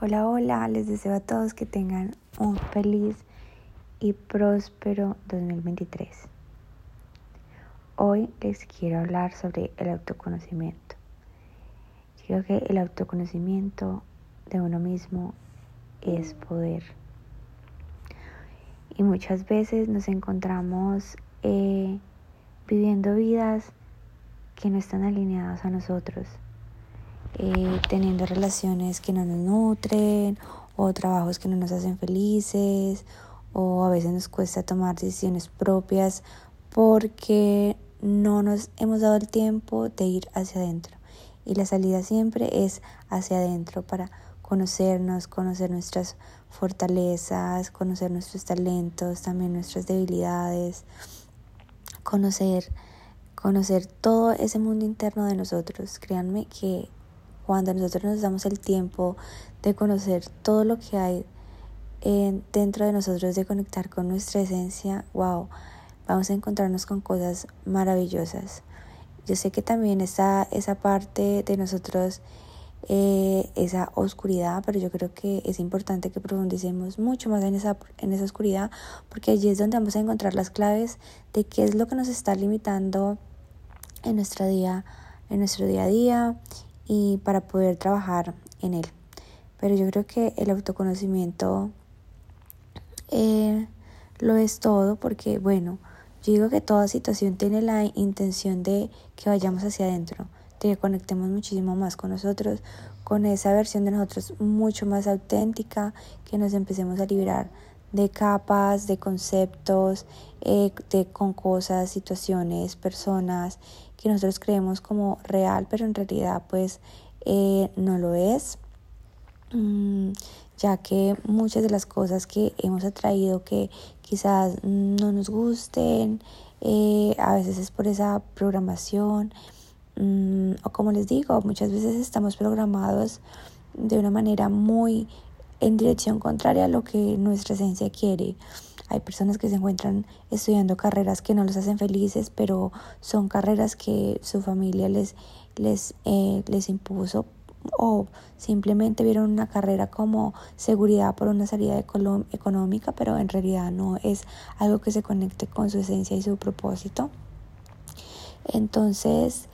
Hola, hola, les deseo a todos que tengan un feliz y próspero 2023. Hoy les quiero hablar sobre el autoconocimiento. Creo que el autoconocimiento de uno mismo es poder. Y muchas veces nos encontramos eh, viviendo vidas que no están alineadas a nosotros eh, teniendo relaciones que no nos nutren o trabajos que no nos hacen felices o a veces nos cuesta tomar decisiones propias porque no nos hemos dado el tiempo de ir hacia adentro. Y la salida siempre es hacia adentro para conocernos, conocer nuestras fortalezas, conocer nuestros talentos, también nuestras debilidades, conocer, conocer todo ese mundo interno de nosotros. Créanme que cuando nosotros nos damos el tiempo de conocer todo lo que hay dentro de nosotros, de conectar con nuestra esencia, wow, vamos a encontrarnos con cosas maravillosas. Yo sé que también está esa parte de nosotros, eh, esa oscuridad, pero yo creo que es importante que profundicemos mucho más en esa, en esa oscuridad, porque allí es donde vamos a encontrar las claves de qué es lo que nos está limitando en nuestro día, en nuestro día a día y para poder trabajar en él. Pero yo creo que el autoconocimiento eh, lo es todo porque, bueno, yo digo que toda situación tiene la intención de que vayamos hacia adentro, de que conectemos muchísimo más con nosotros, con esa versión de nosotros mucho más auténtica, que nos empecemos a liberar de capas, de conceptos, eh, de, con cosas, situaciones, personas que nosotros creemos como real, pero en realidad pues eh, no lo es, mm, ya que muchas de las cosas que hemos atraído que quizás no nos gusten, eh, a veces es por esa programación, mm, o como les digo, muchas veces estamos programados de una manera muy en dirección contraria a lo que nuestra esencia quiere. Hay personas que se encuentran estudiando carreras que no los hacen felices, pero son carreras que su familia les, les, eh, les impuso o simplemente vieron una carrera como seguridad por una salida económica, pero en realidad no es algo que se conecte con su esencia y su propósito. Entonces,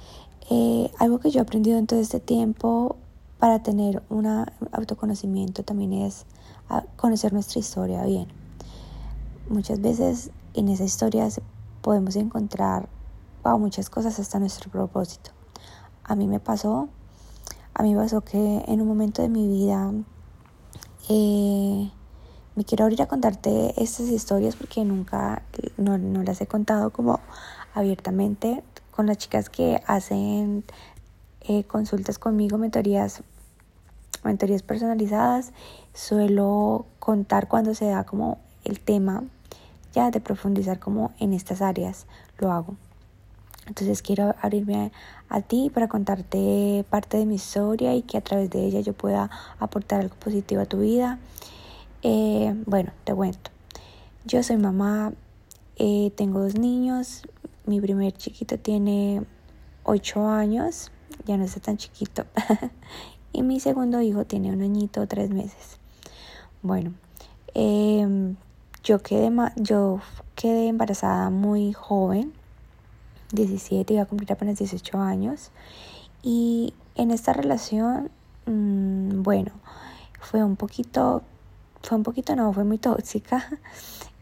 eh, algo que yo he aprendido en todo este tiempo para tener un autoconocimiento también es conocer nuestra historia bien. Muchas veces en esa historia podemos encontrar muchas cosas hasta nuestro propósito. A mí me pasó, a mí pasó que en un momento de mi vida eh, me quiero abrir a contarte estas historias porque nunca no, no las he contado como abiertamente con las chicas que hacen eh, consultas conmigo, mentorías mentorías personalizadas suelo contar cuando se da como el tema ya de profundizar como en estas áreas lo hago. Entonces quiero abrirme a, ti para contarte parte de mi historia y que a través de ella yo pueda aportar algo positivo a tu vida. Eh, bueno, te cuento. Yo soy mamá, eh, tengo dos niños. Mi primer chiquito tiene 8 años, ya no está tan chiquito. y mi segundo hijo tiene un añito, tres meses. Bueno, em, yo, quedé, yo quedé embarazada muy joven, 17, iba a cumplir apenas 18 años. Y en esta relación, mm, bueno, fue un poquito, fue un poquito, no, fue muy tóxica.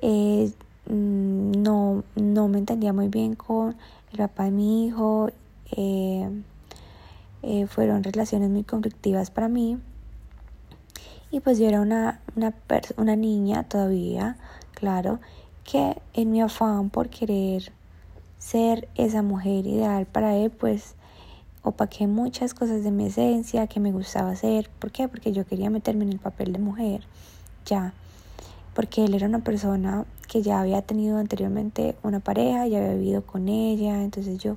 Eh, mm, no, no me entendía muy bien con el papá de mi hijo. Eh, eh, fueron relaciones muy conflictivas para mí. Y pues yo era una, una, una niña todavía, claro, que en mi afán por querer ser esa mujer ideal para él, pues opaqué muchas cosas de mi esencia que me gustaba hacer. ¿Por qué? Porque yo quería meterme en el papel de mujer, ya. Porque él era una persona que ya había tenido anteriormente una pareja, ya había vivido con ella, entonces yo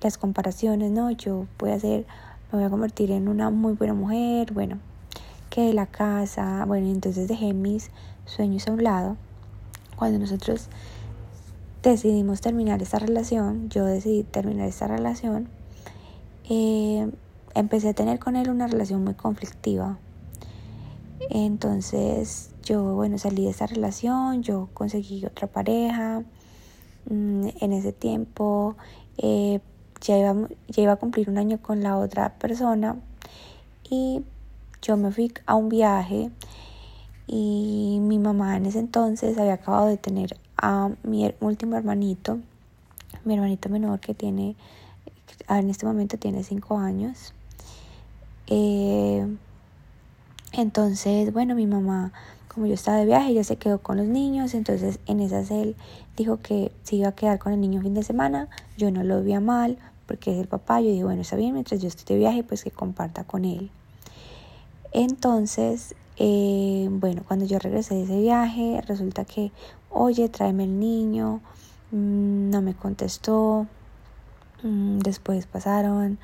las comparaciones, ¿no? Yo voy a ser, me voy a convertir en una muy buena mujer, bueno, que de la casa, bueno, entonces dejé mis sueños a un lado. Cuando nosotros decidimos terminar esta relación, yo decidí terminar esta relación, eh, empecé a tener con él una relación muy conflictiva. Entonces yo, bueno, salí de esa relación, yo conseguí otra pareja. Mm, en ese tiempo eh, ya, iba, ya iba a cumplir un año con la otra persona y yo me fui a un viaje y mi mamá en ese entonces había acabado de tener a mi último hermanito, mi hermanito menor que tiene, en este momento tiene cinco años. Eh, entonces, bueno, mi mamá, como yo estaba de viaje, ya se quedó con los niños, entonces en esa él dijo que se iba a quedar con el niño fin de semana, yo no lo veía mal, porque es el papá, yo dije, bueno, está bien, mientras yo estoy de viaje, pues que comparta con él. Entonces, eh, bueno, cuando yo regresé de ese viaje, resulta que, oye, tráeme el niño, mm, no me contestó, mm, después pasaron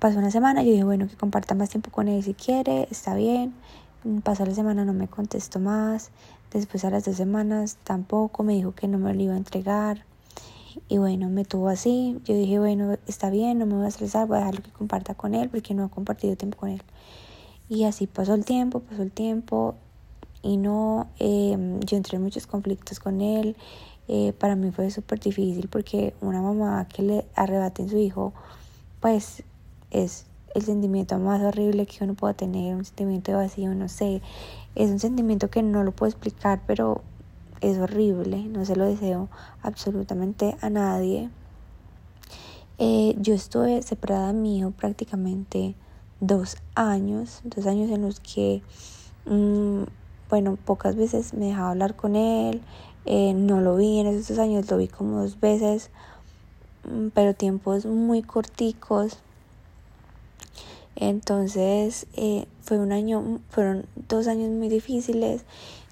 Pasó una semana, yo dije, bueno, que comparta más tiempo con él si quiere, está bien. Pasó la semana, no me contestó más. Después a las dos semanas tampoco, me dijo que no me lo iba a entregar. Y bueno, me tuvo así. Yo dije, bueno, está bien, no me voy a estresar, voy a dejarlo que comparta con él porque no he compartido tiempo con él. Y así pasó el tiempo, pasó el tiempo. Y no, em, yo entré en muchos conflictos con él. Eh, para mí fue súper difícil porque una mamá que le arrebaten su hijo, pues es el sentimiento más horrible que uno pueda tener, un sentimiento de vacío, no sé, es un sentimiento que no lo puedo explicar, pero es horrible, no se lo deseo absolutamente a nadie. Eh, yo estuve separada de mi prácticamente dos años, dos años en los que, mm, bueno, pocas veces me dejaba hablar con él, eh, no lo vi en esos dos años, lo vi como dos veces, mm, pero tiempos muy corticos entonces eh, fue un año, fueron dos años muy difíciles.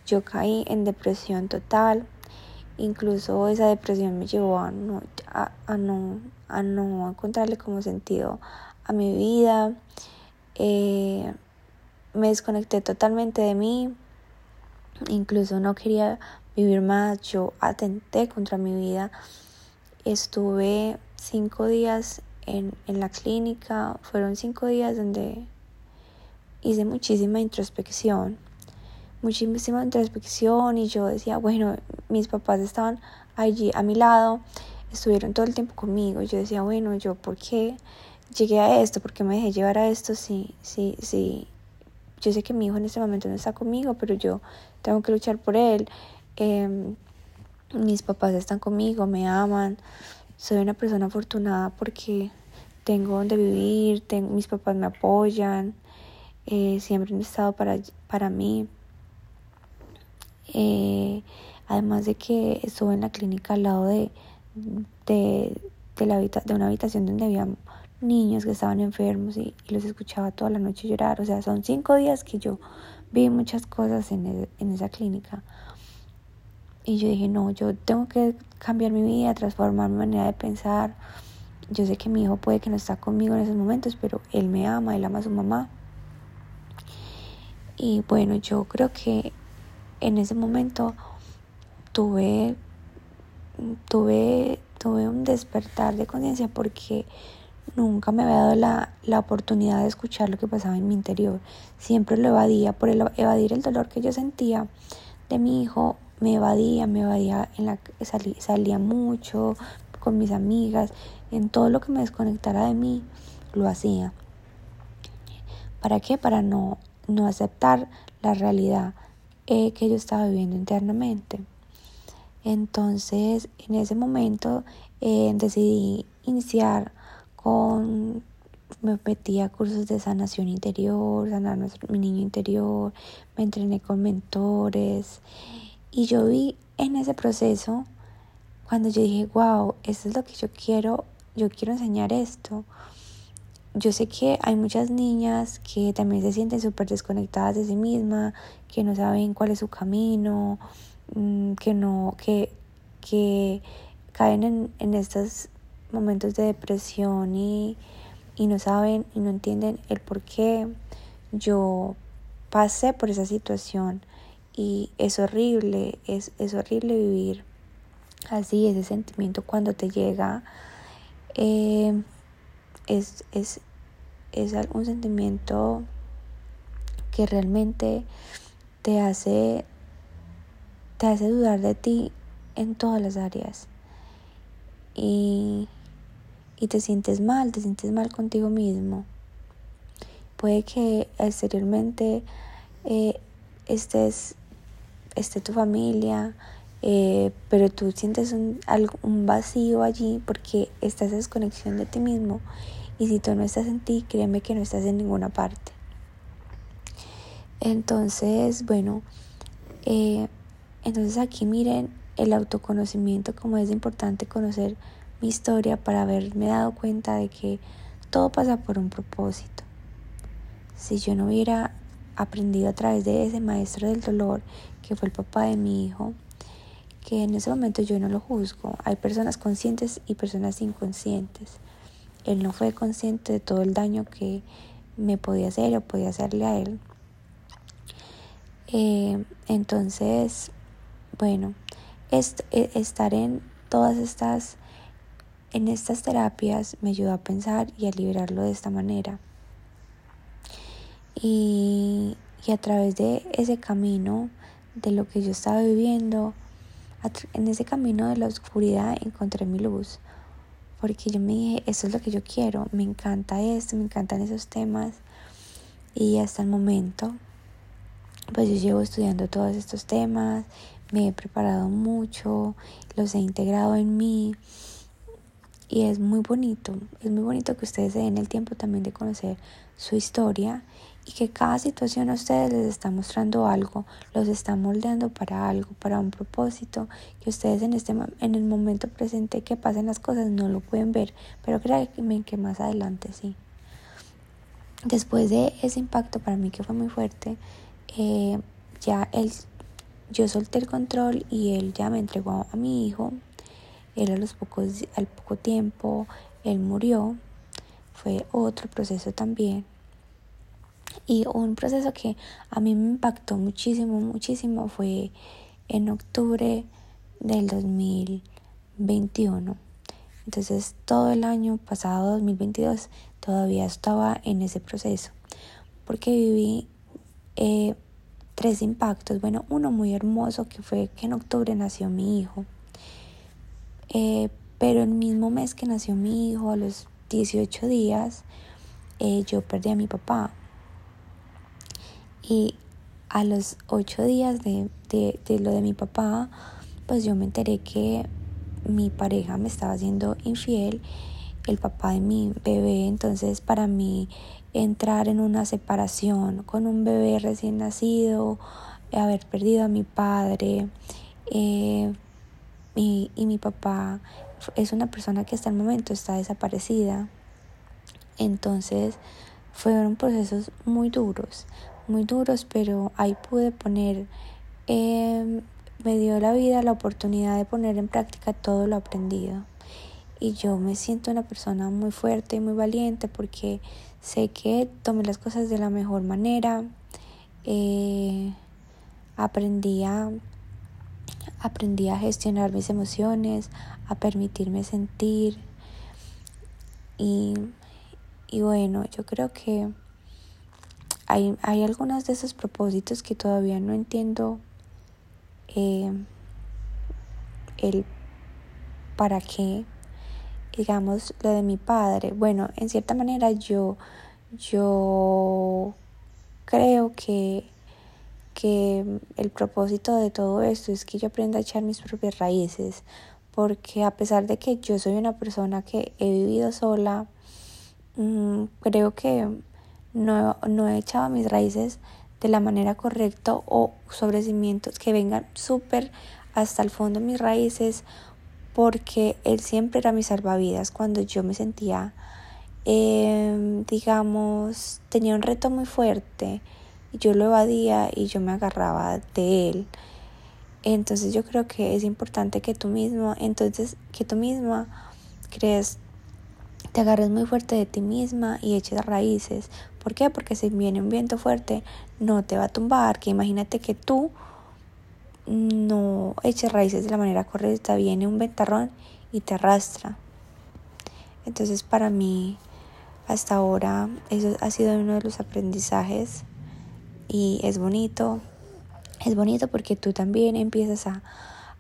Yo caí en depresión total. Incluso esa depresión me llevó a no, a, no, a no encontrarle como sentido a mi vida. Eh, me desconecté totalmente de mí. Incluso no quería vivir más. Yo atenté contra mi vida. Estuve cinco días en, en la clínica. Fueron cinco días donde hice muchísima introspección, muchísima introspección y yo decía, bueno, mis papás estaban allí a mi lado, estuvieron todo el tiempo conmigo. Yo decía, bueno, yo por qué llegué a esto, por qué me dejé llevar a esto, sí, sí, sí. Yo sé que mi hijo en este momento no está conmigo, pero yo tengo que luchar por él. Em, mis papás están conmigo, me aman soy una persona afortunada porque tengo donde vivir, mis papás me apoyan, eh, siempre han estado para, para mí. Eh, además de que estuve en la clínica al lado de, de, la de una habitación donde había niños que estaban enfermos y, los escuchaba toda la noche llorar. O sea, son cinco días que yo vi muchas cosas en, en esa clínica. Y yo dije, no, yo tengo que cambiar mi vida, transformar mi manera de pensar. Yo sé que mi hijo puede que no está conmigo en esos momentos, pero él me ama, él ama a su mamá. Y bueno, yo creo que en ese momento tuve, tuve, tuve un despertar de conciencia porque nunca me había dado la, la, oportunidad de escuchar lo que pasaba en mi interior. Siempre lo evadía por el, evadir el dolor que yo sentía de mi hijo me evadía, me evadía, en la, salía mucho con mis amigas, en todo lo que me desconectara de mí, lo hacía. ¿Para qué? Para no, no aceptar la realidad eh, que yo estaba viviendo internamente. Entonces, en ese momento eh, decidí iniciar con, me metí a cursos de sanación interior, sanar mi niño interior, me entrené con mentores y yo vi en ese proceso, cuando yo dije, wow, esto es lo que yo quiero, yo quiero enseñar esto. Yo sé que hay muchas niñas que también se sienten súper desconectadas de sí mismas, que no saben cuál es su camino, mm, que no, que, que caen en, en estos momentos de depresión y, y no saben y no entienden el por qué. Yo pasé por esa situación y es horrible, es, es horrible vivir así, ese sentimiento cuando te llega. Eh, es, es, es un sentimiento que realmente te hace, te hace dudar de ti en todas las áreas. Y, y te sientes mal, te sientes mal contigo mismo. Puede que exteriormente eh, estés, esté tu familia, eh, pero tú sientes un, un vacío allí porque estás en desconexión de ti mismo. Y si tú no estás en ti, créeme que no estás en ninguna parte. Entonces, bueno, eh, entonces aquí miren el autoconocimiento, como es importante conocer mi historia para haberme dado cuenta de que todo pasa por un propósito. Si yo no hubiera aprendido a través de ese maestro del dolor, que fue el papá de mi hijo, que en ese momento yo no lo juzgo. Hay personas conscientes y personas inconscientes. Él no fue consciente de todo el daño que me podía hacer o podía hacerle a él. Eh, entonces, bueno, e, estar en todas estas, en estas terapias me ayudó a pensar y a liberarlo de esta manera. Y a través de ese camino, de lo que yo estaba viviendo, en ese camino de la oscuridad encontré mi luz. Porque yo me dije, eso es lo que yo quiero, me encanta esto, me encantan esos temas. Y hasta el momento pues yo llevo estudiando todos estos temas, me he preparado mucho, los he integrado en mí y es muy bonito, es muy bonito que ustedes se den el tiempo también de conocer su historia y que cada situación a ustedes les está mostrando algo, los está moldeando para algo, para un propósito, que ustedes en este en el momento presente que pasen las cosas no lo pueden ver, pero créanme que más adelante sí. Después de ese impacto para mí que fue muy fuerte, eh, ya él, yo solté el control y él ya me entregó a mi hijo. Él a los pocos, al poco tiempo, él murió. Fue otro proceso también. Y un proceso que a mí me impactó muchísimo, muchísimo fue en octubre del 2021. Entonces todo el año pasado, 2022, todavía estaba en ese proceso. Porque viví eh, tres impactos. Bueno, uno muy hermoso que fue que en octubre nació mi hijo. Eh, pero el mismo mes que nació mi hijo, a los 18 días, eh, yo perdí a mi papá. Y a los 8 días de, de, de lo de mi papá, pues yo me enteré que mi pareja me estaba haciendo infiel, el papá de mi bebé, entonces para mí entrar en una separación con un bebé recién nacido, haber perdido a mi padre eh, y mi papá es una persona que hasta el momento está desaparecida. Entonces fueron procesos muy duros, muy duros, pero ahí pude poner, eh, me dio la vida la oportunidad de poner en práctica todo lo aprendido. Y yo me siento una persona muy fuerte y muy valiente porque Sé que tomé las cosas de la mejor manera. Eh, aprendí, a, aprendí a gestionar mis emociones, a permitirme sentir. Y, y bueno, yo creo que hay, hay algunos de esos propósitos que todavía no entiendo eh, el para qué digamos, lo de mi padre. Bueno, en cierta manera yo, yo creo que, que el propósito de todo esto es que yo aprenda a echar mis propias raíces, porque a pesar de que yo soy una persona que he vivido sola, mm, creo que no, no he echado mis raíces de la manera correcta o sobre cimientos que vengan súper hasta el fondo mis raíces porque él siempre era mi salvavidas cuando yo me sentía, em, digamos, tenía un reto muy fuerte y yo lo evadía y yo me agarraba de él. Entonces yo creo que es importante que tú mismo, entonces que tú misma crees, te agarres muy fuerte de ti misma y eches raíces. ¿Por qué? Porque si viene un viento fuerte no te va a tumbar, que imagínate que tú no eches raíces de la manera correcta, viene un ventarrón y te arrastra. Entonces para mí hasta ahora eso ha sido uno de los aprendizajes y es bonito, es bonito porque tú también empiezas a,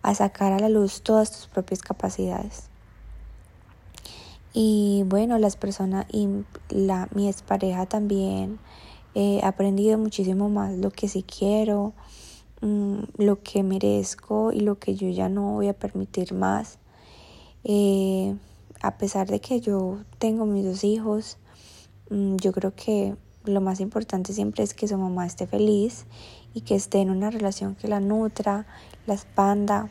a sacar a la luz todas tus propias capacidades. Y bueno, las personas y la, mi expareja también he aprendido muchísimo más lo que sí quiero, mm, lo que merezco y lo que yo ya no voy a permitir más. Eh, a pesar de que yo tengo mis dos hijos, mm, yo creo que lo más importante siempre es que su mamá esté feliz y que esté en una relación que la nutra, la expanda,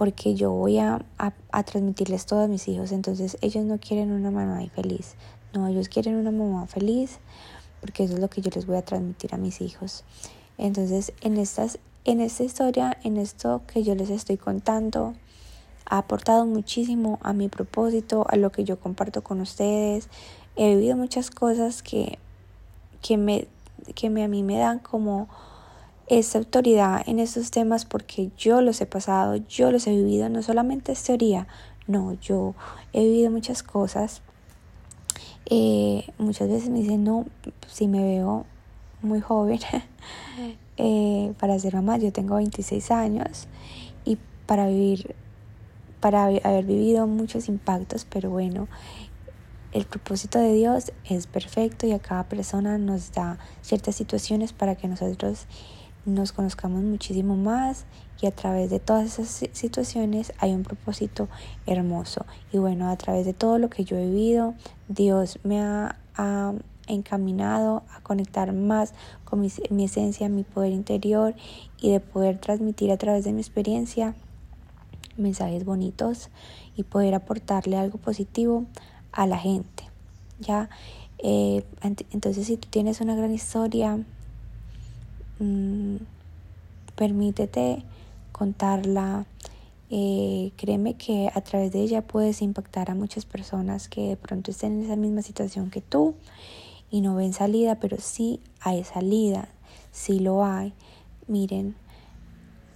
porque yo voy a, a, transmitirles todo a mis hijos, entonces ellos no quieren una mamá feliz, no, ellos quieren una mamá feliz, porque eso es lo que yo les voy a transmitir a mis hijos. Entonces, en, estas, en esta historia, en esto que yo les estoy contando, ha aportado muchísimo a mi propósito, a lo que yo comparto con ustedes. He vivido muchas cosas que, que, me, que me, a mí me dan como esa autoridad en estos temas porque yo los he pasado, yo los he vivido, no solamente es teoría, no, yo he vivido muchas cosas. Eh, muchas veces me dicen, no, si me veo muy joven eh, para ser mamá, yo tengo 26 años y para vivir, para haber vivido muchos impactos, pero bueno, el propósito de Dios es perfecto y a cada persona nos da ciertas situaciones para que nosotros nos conozcamos muchísimo más y a través de todas esas situaciones hay un propósito hermoso. Y bueno, a través de todo lo que yo he vivido, Dios me ha, encaminado a conectar más con mi, esencia, mi poder interior y de poder transmitir a través de mi experiencia mensajes bonitos y poder aportarle algo positivo a la gente. Ya, eh, entonces si tú tienes una gran historia, mmm, permítete contarla. Eh, créeme que a través de ella puedes impactar a muchas personas que de pronto estén en esa misma situación que tú y no ven salida, pero sí hay salida, sí lo hay. Miren,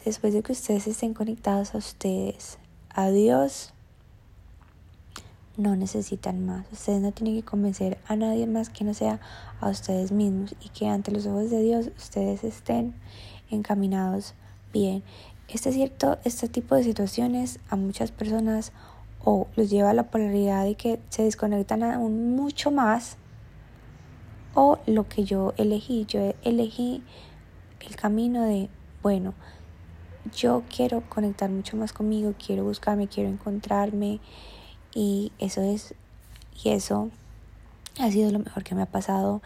después de que ustedes estén conectados a ustedes, a Dios, no necesitan más. Ustedes no tienen que convencer a nadie más que no sea a ustedes mismos y que ante los ojos de Dios ustedes estén encaminados bien. Este cierto, este tipo de situaciones a muchas personas o los lleva a la polaridad de que se desconectan aún mucho más o lo que yo elegí, yo elegí el camino de, bueno, yo quiero conectar mucho más conmigo, quiero buscarme, quiero encontrarme y eso es, y eso ha sido lo mejor que me ha pasado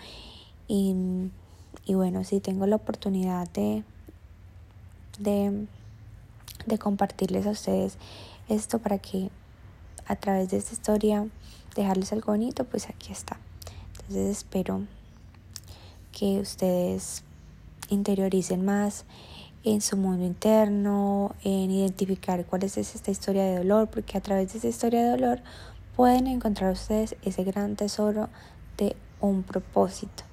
y, y bueno, si tengo la oportunidad de, de de compartirles a ustedes esto para que a través de esta historia dejarles algo bonito, pues aquí está. Entonces espero que ustedes interioricen más en su mundo interno, en identificar cuál es esta historia de dolor, porque a través de esta historia de dolor pueden encontrar ustedes ese gran tesoro de un propósito.